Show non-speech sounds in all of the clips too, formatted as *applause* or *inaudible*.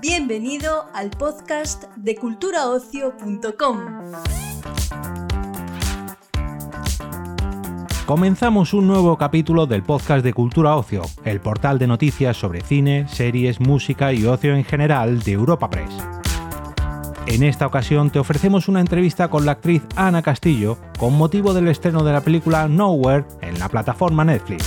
Bienvenido al podcast de culturaocio.com. Comenzamos un nuevo capítulo del podcast de Cultura Ocio, el portal de noticias sobre cine, series, música y ocio en general de Europa Press. En esta ocasión te ofrecemos una entrevista con la actriz Ana Castillo con motivo del estreno de la película Nowhere en la plataforma Netflix.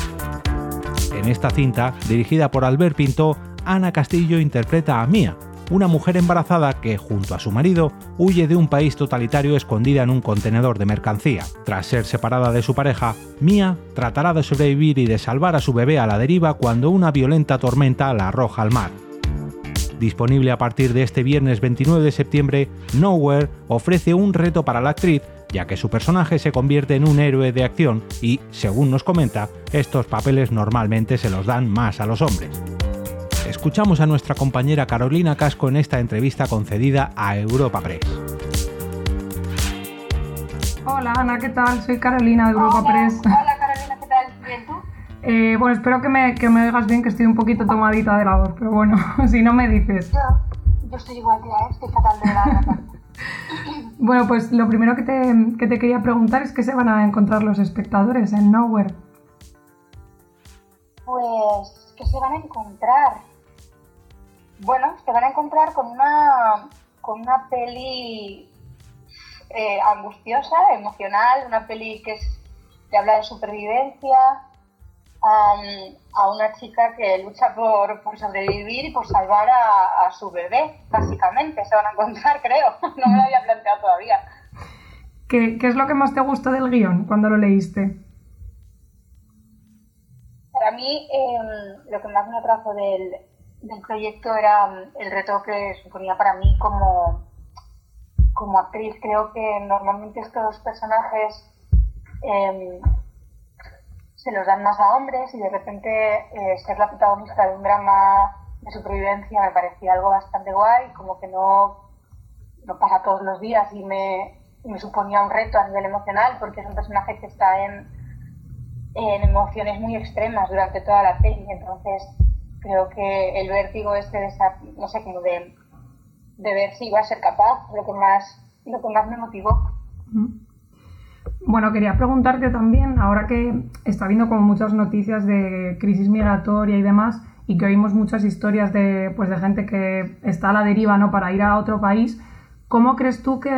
En esta cinta, dirigida por Albert Pinto, Ana Castillo interpreta a Mia, una mujer embarazada que, junto a su marido, huye de un país totalitario escondida en un contenedor de mercancía. Tras ser separada de su pareja, Mia tratará de sobrevivir y de salvar a su bebé a la deriva cuando una violenta tormenta la arroja al mar. Disponible a partir de este viernes 29 de septiembre, Nowhere ofrece un reto para la actriz ya que su personaje se convierte en un héroe de acción y, según nos comenta, estos papeles normalmente se los dan más a los hombres. Escuchamos a nuestra compañera Carolina Casco en esta entrevista concedida a Europa Press. Hola Ana, ¿qué tal? Soy Carolina de Europa Press. Hola Eh, bueno, espero que me, que me oigas bien, que estoy un poquito tomadita de la voz, pero bueno, *laughs* si no me dices. Yo, yo estoy igual, tía, ¿eh? estoy fatal de la *laughs* garganta. Bueno, pues lo primero que te, que te quería preguntar es qué se van a encontrar los espectadores en Nowhere. Pues, ¿qué se van a encontrar? Bueno, se van a encontrar con una, con una peli eh, angustiosa, emocional, una peli que, es, que habla de supervivencia, um, a una chica que lucha por, por sobrevivir y por salvar a, a, su bebé, básicamente. Se van a encontrar, *laughs* creo. No me lo había planteado todavía. ¿Qué, ¿Qué, es lo que más te gustó del guion cuando lo leíste? Para mí, eh, lo que más me atrajo del, del proyecto era el reto que suponía para mí como, como actriz. Creo que normalmente estos personajes eh, se los dan más a hombres y de repente eh, ser la protagonista de un drama de supervivencia me parecía algo bastante guay, como que no, no pasa todos los días y me, me suponía un reto a nivel emocional porque es un personaje que está en, en emociones muy extremas durante toda la peli, entonces creo que el vértigo este de no sé, como de, de ver si iba a ser capaz, lo que más, lo que más me motivó. Bueno, quería preguntarte también, ahora que está habiendo como muchas noticias de crisis migratoria y demás, y que oímos muchas historias de, pues, de gente que está a la deriva ¿no? para ir a otro país, ¿cómo crees tú que,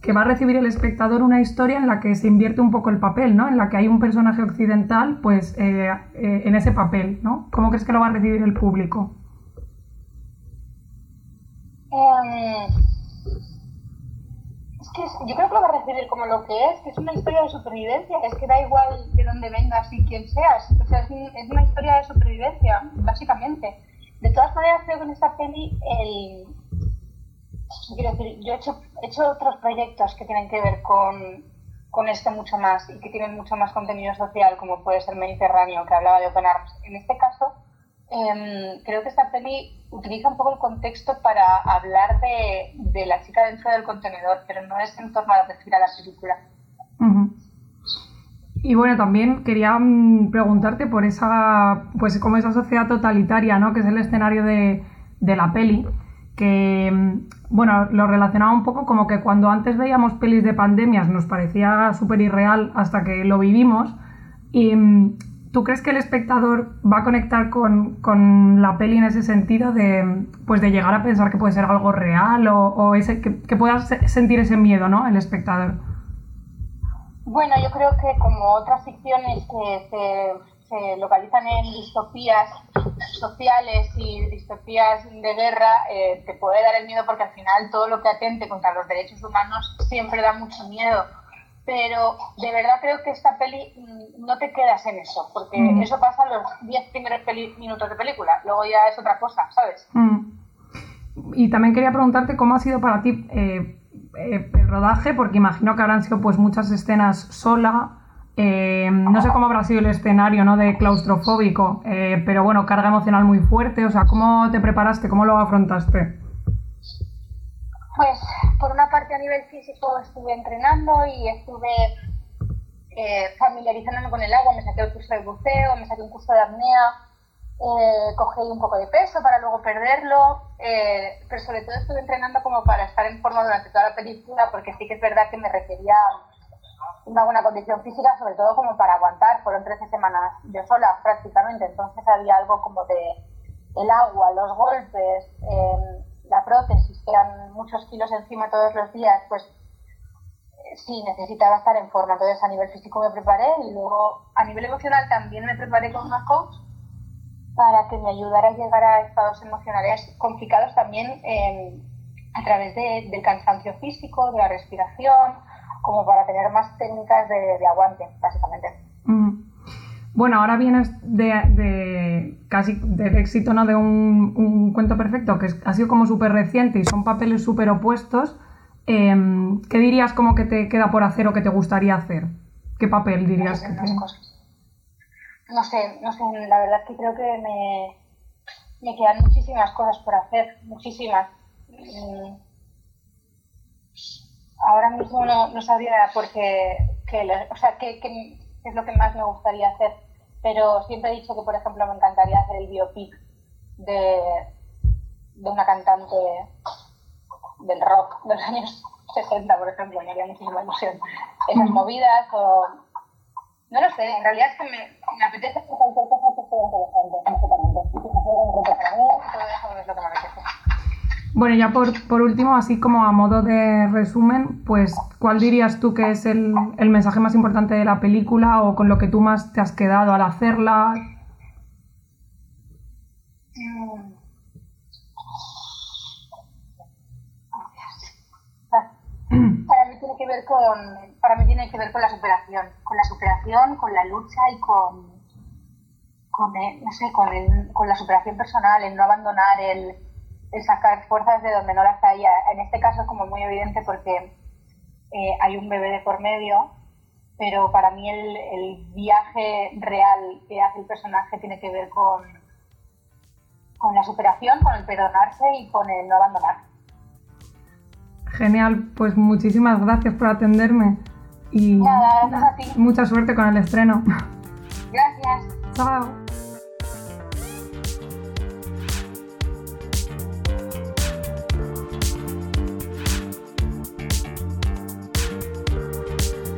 que va a recibir el espectador una historia en la que se invierte un poco el papel, ¿no? En la que hay un personaje occidental, pues, eh, eh, en ese papel, ¿no? ¿Cómo crees que lo va a recibir el público? Yo creo que lo va a recibir como lo que es, que es una historia de supervivencia, es que da igual de dónde vengas y quién seas, o sea, es, es una historia de supervivencia, básicamente. De todas maneras, creo que en esta peli el quiero decir, yo he hecho, he hecho otros proyectos que tienen que ver con, con esto mucho más y que tienen mucho más contenido social, como puede ser Mediterráneo, que hablaba de Open Arms. En este caso, eh, creo que esta peli utiliza un poco el contexto para hablar de, la chica dentro del contenedor, pero no es en torno a lo que gira la película. Y bueno, también quería preguntarte por esa, pues como esa sociedad totalitaria, ¿no? Que es el escenario de, la peli que, bueno, lo relacionaba un poco como que cuando antes veíamos pelis de pandemias nos parecía súper irreal hasta que lo vivimos. Y ¿tú crees que el espectador va a conectar con, con la peli en ese sentido de, pues de llegar a pensar que puede ser algo real o, ese, que, que, pueda sentir ese miedo, ¿no? El espectador. Bueno, yo creo que como otras ficciones que se, se localizan en distopías sociales y distopías de guerra, eh, te puede dar el miedo porque al final todo lo que atente contra los derechos humanos siempre da mucho miedo. Pero de verdad creo que esta peli no te quedas en eso, porque mm. eso pasa los 10 primeros minutos de película, luego ya es otra cosa, ¿sabes? Mm. Y también quería preguntarte cómo ha sido para ti eh, eh, el rodaje, porque imagino que habrán sido pues muchas escenas sola, eh, no sé cómo habrá sido el escenario ¿no? de claustrofóbico, eh, pero bueno, carga emocional muy fuerte. O sea, ¿cómo te preparaste? ¿Cómo lo afrontaste? Pues por una parte a nivel físico estuve entrenando y estuve eh, familiarizándome con el agua, me saqué el curso de buceo, me saqué un curso de apnea, eh, cogí un poco de peso para luego perderlo, eh, pero sobre todo estuve entrenando como para estar en forma durante toda la película, porque sí que es verdad que me requería una buena condición física, sobre todo como para aguantar, fueron 13 semanas yo sola prácticamente, entonces había algo como de el agua, los golpes, em, la prótesis, muchos kilos encima todos los días, pues sí, necesitaba estar en forma. Entonces, a nivel físico me preparé y luego a nivel emocional también me preparé con una coach para que me ayudara a llegar a estados emocionales complicados también em, a través del cansancio físico, de la respiración, como para tener más técnicas de, aguante, básicamente. Bueno, ahora vienes de, casi del éxito ¿no? de un, un cuento perfecto que ha sido como súper reciente y son papeles súper opuestos. Em, ¿Qué dirías como que te queda por hacer o que te gustaría hacer? ¿Qué papel dirías que te... No sé, no sé, la verdad es que creo que me, me quedan muchísimas cosas por hacer, muchísimas. Mm. Ahora mismo no, no sabría por qué, o sea, qué, es lo que más me gustaría hacer, pero siempre he dicho que, por ejemplo, me encantaría hacer el biopic de, de una cantante del rock de los años 60, por ejemplo, me haría muchísima ilusión. Esas movidas o... No lo sé, en realidad es que me, me apetece hacer cualquier cosa que sea interesante, Bueno, ya por, por, último, así como a modo de resumen, pues, ¿cuál dirías tú que es el, el mensaje más importante de la película o con lo que tú más te has quedado al hacerla? Mm. Para mí tiene que ver con, para mí tiene que ver con la superación, con la superación, con la lucha y con, con no sé, con, con la superación personal, el no abandonar, el, sacar fuerzas de donde no las hay. En este caso es como muy evidente porque eh, hay un bebé de por medio, pero para mí el, el, viaje real que hace el personaje tiene que ver con, con la superación, con el perdonarse y con el no abandonar. Genial, pues muchísimas gracias por atenderme y mucha suerte con el estreno. Gracias. Chao.